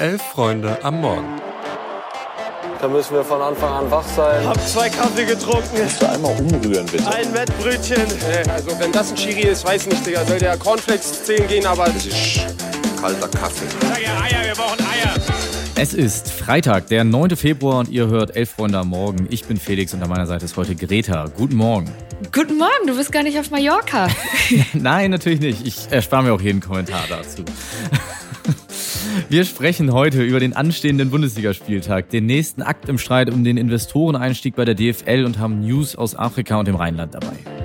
Elf Freunde am Morgen. Da müssen wir von Anfang an wach sein. Hab zwei Kaffee getrunken. Kannst du einmal umrühren, bitte? Ein Wettbrötchen. Also wenn das ein Chiri ist, weiß nicht, Digga. Soll der Cornflakes zählen gehen, aber... Das ist kalter Kaffee. Sag ja Eier, wir brauchen Eier. Es ist Freitag, der 9. Februar und ihr hört Elf Freunde am Morgen. Ich bin Felix und an meiner Seite ist heute Greta. Guten Morgen. Guten Morgen, du bist gar nicht auf Mallorca. Nein, natürlich nicht. Ich erspare mir auch jeden Kommentar dazu. Wir sprechen heute über den anstehenden Bundesligaspieltag, den nächsten Akt im Streit um den Investoreneinstieg bei der DFL und haben News aus Afrika und dem Rheinland dabei.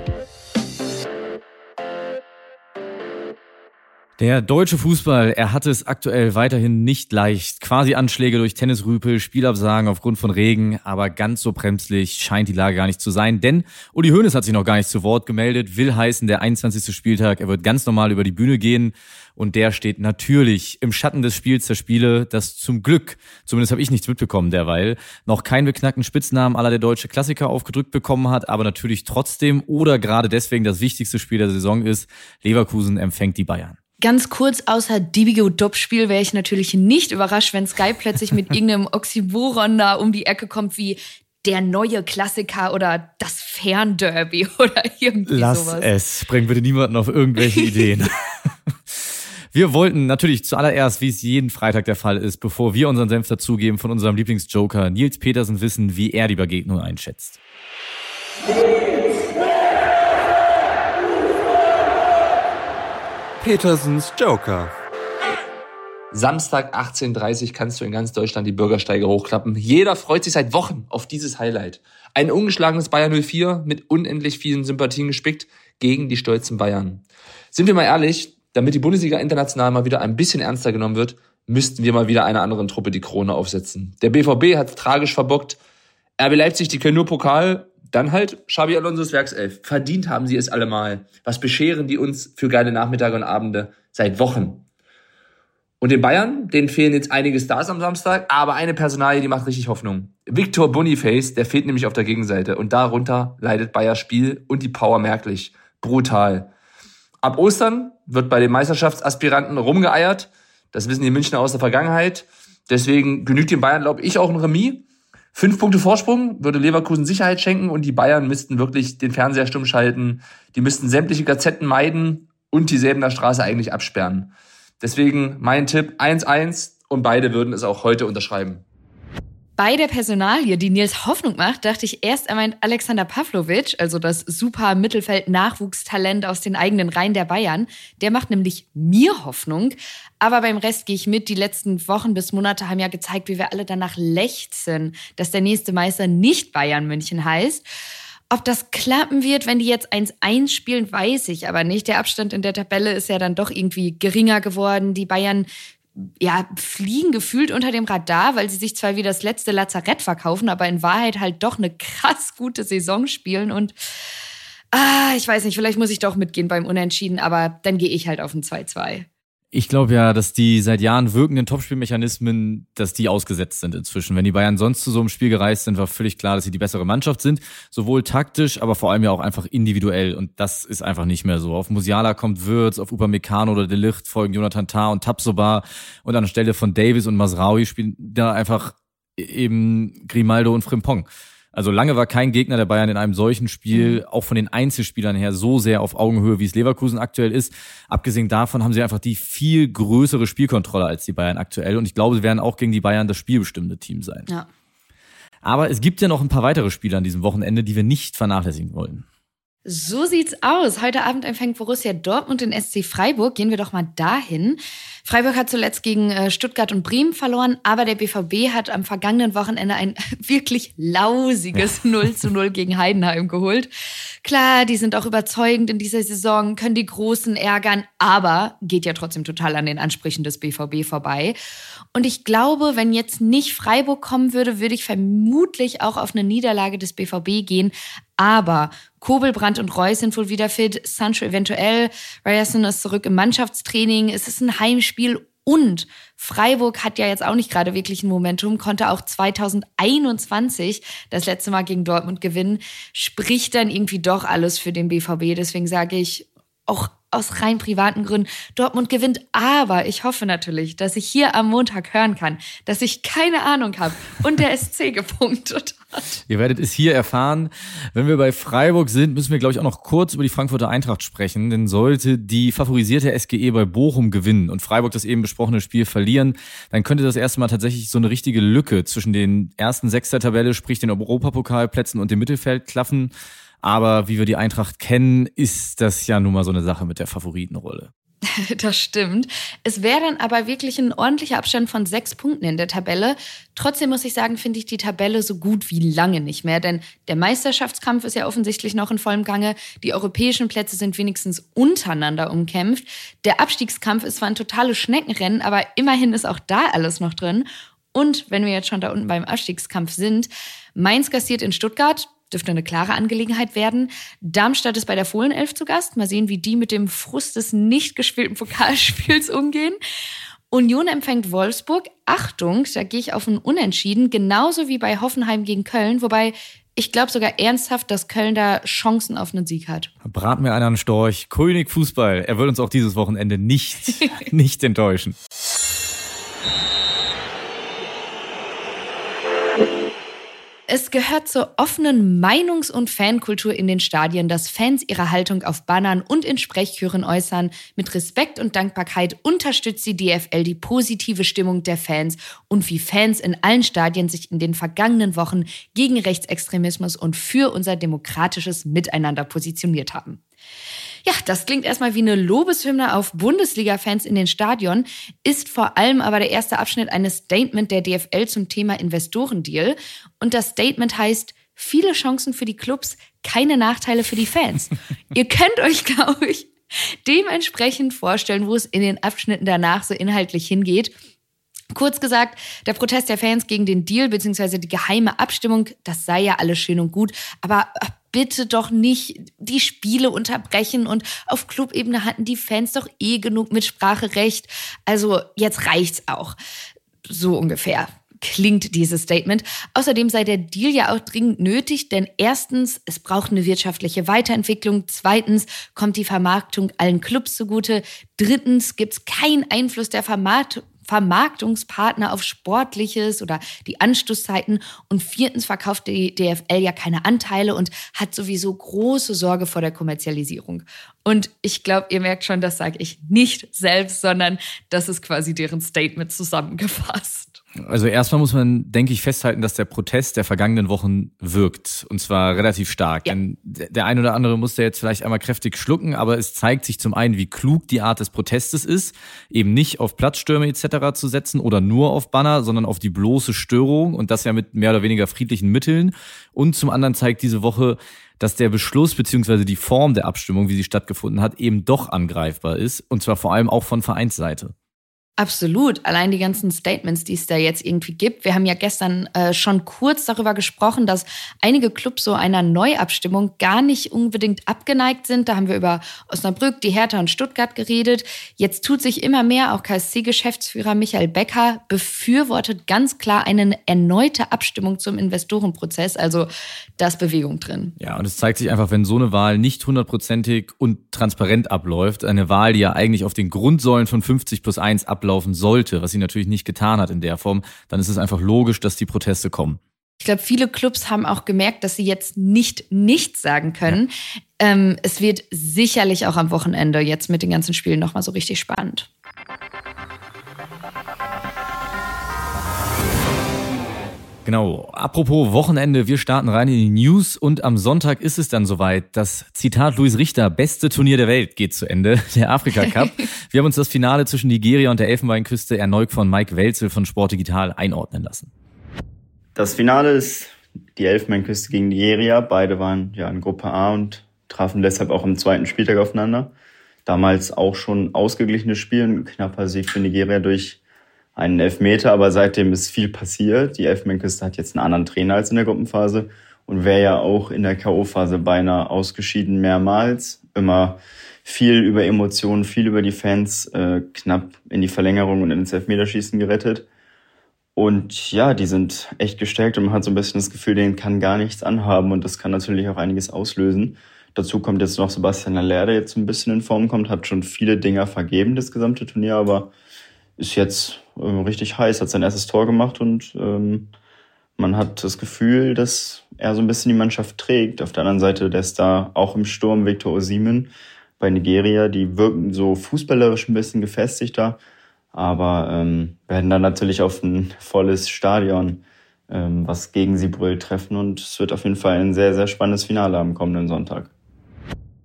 Der deutsche Fußball, er hat es aktuell weiterhin nicht leicht. Quasi Anschläge durch Tennisrüpel, Spielabsagen aufgrund von Regen, aber ganz so bremslich scheint die Lage gar nicht zu sein, denn Uli Hoeneß hat sich noch gar nicht zu Wort gemeldet, will heißen, der 21. Spieltag, er wird ganz normal über die Bühne gehen und der steht natürlich im Schatten des Spiels der Spiele, das zum Glück, zumindest habe ich nichts mitbekommen derweil, noch keinen beknackten Spitznamen aller der deutsche Klassiker aufgedrückt bekommen hat, aber natürlich trotzdem oder gerade deswegen das wichtigste Spiel der Saison ist, Leverkusen empfängt die Bayern. Ganz kurz, außer Dibigo Dopp-Spiel wäre ich natürlich nicht überrascht, wenn Sky plötzlich mit irgendeinem Oxymoron da um die Ecke kommt wie der neue Klassiker oder das Fernderby oder irgendwie Lass sowas. es. Bring bitte niemanden auf irgendwelche Ideen. Wir wollten natürlich zuallererst, wie es jeden Freitag der Fall ist, bevor wir unseren Senf dazugeben, von unserem Lieblingsjoker Nils Petersen wissen, wie er die Begegnung einschätzt. Petersens Joker. Samstag 18.30 kannst du in ganz Deutschland die Bürgersteige hochklappen. Jeder freut sich seit Wochen auf dieses Highlight. Ein ungeschlagenes Bayern 04 mit unendlich vielen Sympathien gespickt gegen die stolzen Bayern. Sind wir mal ehrlich, damit die Bundesliga international mal wieder ein bisschen ernster genommen wird, müssten wir mal wieder einer anderen Truppe die Krone aufsetzen. Der BVB hat tragisch verbockt. RB Leipzig, die können nur Pokal. Dann halt Xabi Alonso's Werkself. Verdient haben sie es allemal. Was bescheren die uns für geile Nachmittage und Abende seit Wochen? Und den Bayern, denen fehlen jetzt einige Stars am Samstag, aber eine Personalie, die macht richtig Hoffnung. Victor Boniface, der fehlt nämlich auf der Gegenseite und darunter leidet Bayers Spiel und die Power merklich. Brutal. Ab Ostern wird bei den Meisterschaftsaspiranten rumgeeiert. Das wissen die Münchner aus der Vergangenheit. Deswegen genügt den Bayern, glaube ich, auch ein Remis. Fünf Punkte Vorsprung würde Leverkusen Sicherheit schenken und die Bayern müssten wirklich den Fernseher stumm schalten. Die müssten sämtliche Gazetten meiden und die Säbener Straße eigentlich absperren. Deswegen mein Tipp 1-1 und beide würden es auch heute unterschreiben. Bei der Personalie, die Nils Hoffnung macht, dachte ich erst, er meint Alexander Pavlovic, also das super Mittelfeld-Nachwuchstalent aus den eigenen Reihen der Bayern. Der macht nämlich mir Hoffnung. Aber beim Rest gehe ich mit. Die letzten Wochen bis Monate haben ja gezeigt, wie wir alle danach lechzen, dass der nächste Meister nicht Bayern München heißt. Ob das klappen wird, wenn die jetzt 1-1 spielen, weiß ich aber nicht. Der Abstand in der Tabelle ist ja dann doch irgendwie geringer geworden. Die Bayern ja, fliegen gefühlt unter dem Radar, weil sie sich zwar wie das letzte Lazarett verkaufen, aber in Wahrheit halt doch eine krass gute Saison spielen und ah, ich weiß nicht, vielleicht muss ich doch mitgehen beim Unentschieden, aber dann gehe ich halt auf ein 2-2. Ich glaube ja, dass die seit Jahren wirkenden Topspielmechanismen, dass die ausgesetzt sind inzwischen. Wenn die Bayern sonst zu so einem Spiel gereist sind, war völlig klar, dass sie die bessere Mannschaft sind. Sowohl taktisch, aber vor allem ja auch einfach individuell. Und das ist einfach nicht mehr so. Auf Musiala kommt Würz, auf Upamecano oder De Ligt folgen Jonathan Tah und Tapsoba. Und an Stelle von Davis und Masraui spielen da einfach eben Grimaldo und Frimpong. Also lange war kein Gegner der Bayern in einem solchen Spiel, auch von den Einzelspielern her, so sehr auf Augenhöhe, wie es Leverkusen aktuell ist. Abgesehen davon haben sie einfach die viel größere Spielkontrolle als die Bayern aktuell. Und ich glaube, sie werden auch gegen die Bayern das spielbestimmende Team sein. Ja. Aber es gibt ja noch ein paar weitere Spiele an diesem Wochenende, die wir nicht vernachlässigen wollen. So sieht's aus. Heute Abend empfängt Borussia Dortmund den SC Freiburg. Gehen wir doch mal dahin. Freiburg hat zuletzt gegen äh, Stuttgart und Bremen verloren, aber der BVB hat am vergangenen Wochenende ein wirklich lausiges 0 zu 0 gegen Heidenheim geholt. Klar, die sind auch überzeugend in dieser Saison, können die Großen ärgern, aber geht ja trotzdem total an den Ansprüchen des BVB vorbei. Und ich glaube, wenn jetzt nicht Freiburg kommen würde, würde ich vermutlich auch auf eine Niederlage des BVB gehen. Aber Kobel, Brandt und Reus sind wohl wieder fit, Sancho eventuell, Ryerson ist zurück im Mannschaftstraining, es ist ein Heimspiel und Freiburg hat ja jetzt auch nicht gerade wirklich ein Momentum, konnte auch 2021 das letzte Mal gegen Dortmund gewinnen, spricht dann irgendwie doch alles für den BVB. Deswegen sage ich, auch aus rein privaten Gründen. Dortmund gewinnt, aber ich hoffe natürlich, dass ich hier am Montag hören kann, dass ich keine Ahnung habe und der SC gepunktet hat. Ihr werdet es hier erfahren. Wenn wir bei Freiburg sind, müssen wir, glaube ich, auch noch kurz über die Frankfurter Eintracht sprechen. Denn sollte die favorisierte SGE bei Bochum gewinnen und Freiburg das eben besprochene Spiel verlieren, dann könnte das erste Mal tatsächlich so eine richtige Lücke zwischen den ersten sechs der Tabelle, sprich den Europapokalplätzen und dem Mittelfeld klaffen. Aber wie wir die Eintracht kennen, ist das ja nun mal so eine Sache mit der Favoritenrolle. Das stimmt. Es wäre dann aber wirklich ein ordentlicher Abstand von sechs Punkten in der Tabelle. Trotzdem muss ich sagen, finde ich die Tabelle so gut wie lange nicht mehr, denn der Meisterschaftskampf ist ja offensichtlich noch in vollem Gange. Die europäischen Plätze sind wenigstens untereinander umkämpft. Der Abstiegskampf ist zwar ein totales Schneckenrennen, aber immerhin ist auch da alles noch drin. Und wenn wir jetzt schon da unten beim Abstiegskampf sind, Mainz kassiert in Stuttgart, dürfte eine klare Angelegenheit werden. Darmstadt ist bei der Fohlenelf zu Gast. Mal sehen, wie die mit dem Frust des nicht gespielten Pokalspiels umgehen. Union empfängt Wolfsburg. Achtung, da gehe ich auf ein Unentschieden, genauso wie bei Hoffenheim gegen Köln, wobei ich glaube sogar ernsthaft, dass Köln da Chancen auf einen Sieg hat. Brat mir einer einen Storch. König Fußball. Er wird uns auch dieses Wochenende nicht, nicht enttäuschen. Es gehört zur offenen Meinungs- und Fankultur in den Stadien, dass Fans ihre Haltung auf Bannern und in Sprechchören äußern. Mit Respekt und Dankbarkeit unterstützt die DFL die positive Stimmung der Fans und wie Fans in allen Stadien sich in den vergangenen Wochen gegen Rechtsextremismus und für unser demokratisches Miteinander positioniert haben. Ja, das klingt erstmal wie eine Lobeshymne auf Bundesliga-Fans in den Stadion, ist vor allem aber der erste Abschnitt eines Statement der DFL zum Thema Investorendeal. Und das Statement heißt, viele Chancen für die Clubs, keine Nachteile für die Fans. Ihr könnt euch, glaube ich, dementsprechend vorstellen, wo es in den Abschnitten danach so inhaltlich hingeht. Kurz gesagt, der Protest der Fans gegen den Deal bzw. die geheime Abstimmung, das sei ja alles schön und gut, aber bitte doch nicht die Spiele unterbrechen und auf Clubebene hatten die Fans doch eh genug Mitspracherecht. Also jetzt reicht's auch. So ungefähr klingt dieses Statement. Außerdem sei der Deal ja auch dringend nötig, denn erstens, es braucht eine wirtschaftliche Weiterentwicklung. Zweitens kommt die Vermarktung allen Clubs zugute. Drittens gibt es keinen Einfluss der Vermarktung Vermarktungspartner auf Sportliches oder die Anstoßzeiten. Und viertens verkauft die DFL ja keine Anteile und hat sowieso große Sorge vor der Kommerzialisierung. Und ich glaube, ihr merkt schon, das sage ich nicht selbst, sondern das ist quasi deren Statement zusammengefasst. Also erstmal muss man, denke ich, festhalten, dass der Protest der vergangenen Wochen wirkt. Und zwar relativ stark. Ja. Denn der ein oder andere musste jetzt vielleicht einmal kräftig schlucken, aber es zeigt sich zum einen, wie klug die Art des Protestes ist, eben nicht auf Platzstürme etc. zu setzen oder nur auf Banner, sondern auf die bloße Störung und das ja mit mehr oder weniger friedlichen Mitteln. Und zum anderen zeigt diese Woche, dass der Beschluss beziehungsweise die Form der Abstimmung, wie sie stattgefunden hat, eben doch angreifbar ist. Und zwar vor allem auch von Vereinsseite. Absolut. Allein die ganzen Statements, die es da jetzt irgendwie gibt. Wir haben ja gestern äh, schon kurz darüber gesprochen, dass einige Clubs so einer Neuabstimmung gar nicht unbedingt abgeneigt sind. Da haben wir über Osnabrück, die Hertha und Stuttgart geredet. Jetzt tut sich immer mehr. Auch KSC-Geschäftsführer Michael Becker befürwortet ganz klar eine erneute Abstimmung zum Investorenprozess. Also da ist Bewegung drin. Ja, und es zeigt sich einfach, wenn so eine Wahl nicht hundertprozentig und transparent abläuft, eine Wahl, die ja eigentlich auf den Grundsäulen von 50 plus 1 abläuft, ablaufen sollte, was sie natürlich nicht getan hat in der Form, dann ist es einfach logisch, dass die Proteste kommen. Ich glaube, viele Clubs haben auch gemerkt, dass sie jetzt nicht nichts sagen können. Ja. Ähm, es wird sicherlich auch am Wochenende jetzt mit den ganzen Spielen nochmal so richtig spannend. Genau. Apropos Wochenende, wir starten rein in die News und am Sonntag ist es dann soweit. Das Zitat Luis Richter, beste Turnier der Welt geht zu Ende, der Afrika Cup. wir haben uns das Finale zwischen Nigeria und der Elfenbeinküste erneut von Mike Welzel von Sport Digital einordnen lassen. Das Finale ist die Elfenbeinküste gegen Nigeria. Beide waren ja in Gruppe A und trafen deshalb auch am zweiten Spieltag aufeinander. Damals auch schon ausgeglichenes Spiel, ein knapper Sieg für Nigeria durch einen Elfmeter, aber seitdem ist viel passiert. Die Elfenbeinküste hat jetzt einen anderen Trainer als in der Gruppenphase und wäre ja auch in der K.O.-Phase beinahe ausgeschieden mehrmals. Immer viel über Emotionen, viel über die Fans, äh, knapp in die Verlängerung und ins Elfmeterschießen gerettet. Und ja, die sind echt gestärkt und man hat so ein bisschen das Gefühl, denen kann gar nichts anhaben und das kann natürlich auch einiges auslösen. Dazu kommt jetzt noch Sebastian Aller, der jetzt ein bisschen in Form kommt, hat schon viele Dinger vergeben, das gesamte Turnier, aber ist jetzt äh, richtig heiß, hat sein erstes Tor gemacht und ähm, man hat das Gefühl, dass er so ein bisschen die Mannschaft trägt. Auf der anderen Seite der Star auch im Sturm Victor Osimen bei Nigeria, die wirken so fußballerisch ein bisschen gefestigter, aber ähm, werden dann natürlich auf ein volles Stadion, ähm, was gegen sie brüllt, treffen und es wird auf jeden Fall ein sehr, sehr spannendes Finale am kommenden Sonntag.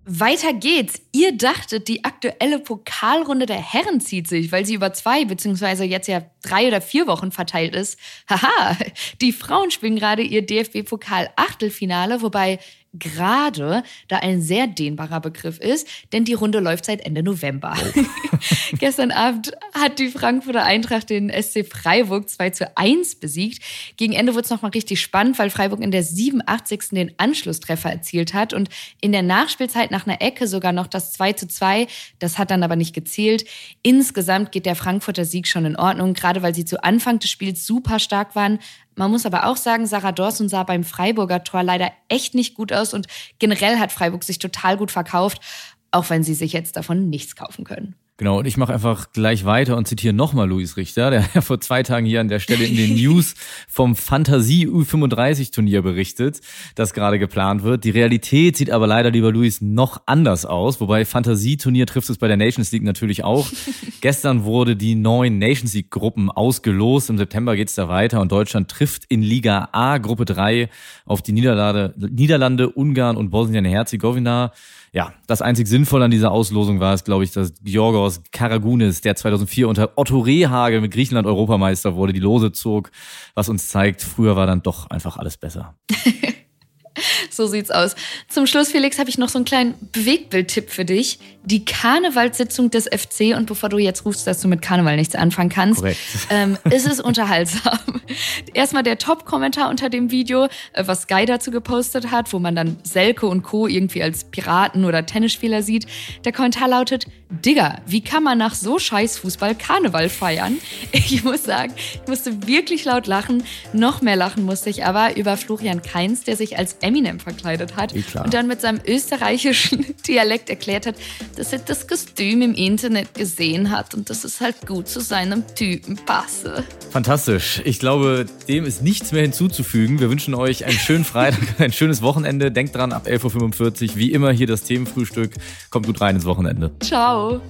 Weiter geht's. Ihr dachtet, die aktuelle Pokalrunde der Herren zieht sich, weil sie über zwei beziehungsweise jetzt ja drei oder vier Wochen verteilt ist. Haha, die Frauen spielen gerade ihr DFB-Pokal-Achtelfinale, wobei gerade da ein sehr dehnbarer Begriff ist, denn die Runde läuft seit Ende November. Oh. Gestern Abend hat die Frankfurter Eintracht den SC Freiburg 2 zu 1 besiegt. Gegen Ende wurde es nochmal richtig spannend, weil Freiburg in der 87. den Anschlusstreffer erzielt hat und in der Nachspielzeit nach einer Ecke sogar noch das 2 zu 2. Das hat dann aber nicht gezählt. Insgesamt geht der Frankfurter Sieg schon in Ordnung, gerade weil sie zu Anfang des Spiels super stark waren, man muss aber auch sagen, Sarah Dawson sah beim Freiburger Tor leider echt nicht gut aus und generell hat Freiburg sich total gut verkauft, auch wenn sie sich jetzt davon nichts kaufen können. Genau, und ich mache einfach gleich weiter und zitiere nochmal Luis Richter, der ja vor zwei Tagen hier an der Stelle in den News vom Fantasie U35 Turnier berichtet, das gerade geplant wird. Die Realität sieht aber leider, lieber Luis, noch anders aus. Wobei Fantasieturnier trifft es bei der Nations League natürlich auch. Gestern wurde die neuen Nations League Gruppen ausgelost. Im September geht's da weiter und Deutschland trifft in Liga A Gruppe 3 auf die Niederlande, Niederlande Ungarn und Bosnien-Herzegowina ja, das einzig Sinnvolle an dieser Auslosung war es, glaube ich, dass Georgos Karagounis, der 2004 unter Otto Rehagel mit Griechenland Europameister wurde, die Lose zog, was uns zeigt, früher war dann doch einfach alles besser. So sieht's aus. Zum Schluss, Felix, habe ich noch so einen kleinen Bewegtbild-Tipp für dich. Die Karnevalssitzung des FC und bevor du jetzt rufst, dass du mit Karneval nichts anfangen kannst, ähm, ist es unterhaltsam. Erstmal der Top-Kommentar unter dem Video, äh, was Sky dazu gepostet hat, wo man dann Selke und Co. irgendwie als Piraten oder Tennisspieler sieht. Der Kommentar lautet, Digga, wie kann man nach so scheiß Fußball Karneval feiern? Ich muss sagen, ich musste wirklich laut lachen. Noch mehr lachen musste ich aber über Florian Kainz, der sich als Eminem verkleidet hat und dann mit seinem österreichischen Dialekt erklärt hat, dass er das Kostüm im Internet gesehen hat und dass es halt gut zu seinem Typen passe. Fantastisch. Ich glaube, dem ist nichts mehr hinzuzufügen. Wir wünschen euch einen schönen Freitag, ein schönes Wochenende. Denkt dran, ab 11.45 Uhr, wie immer hier das Themenfrühstück. Kommt gut rein ins Wochenende. Ciao.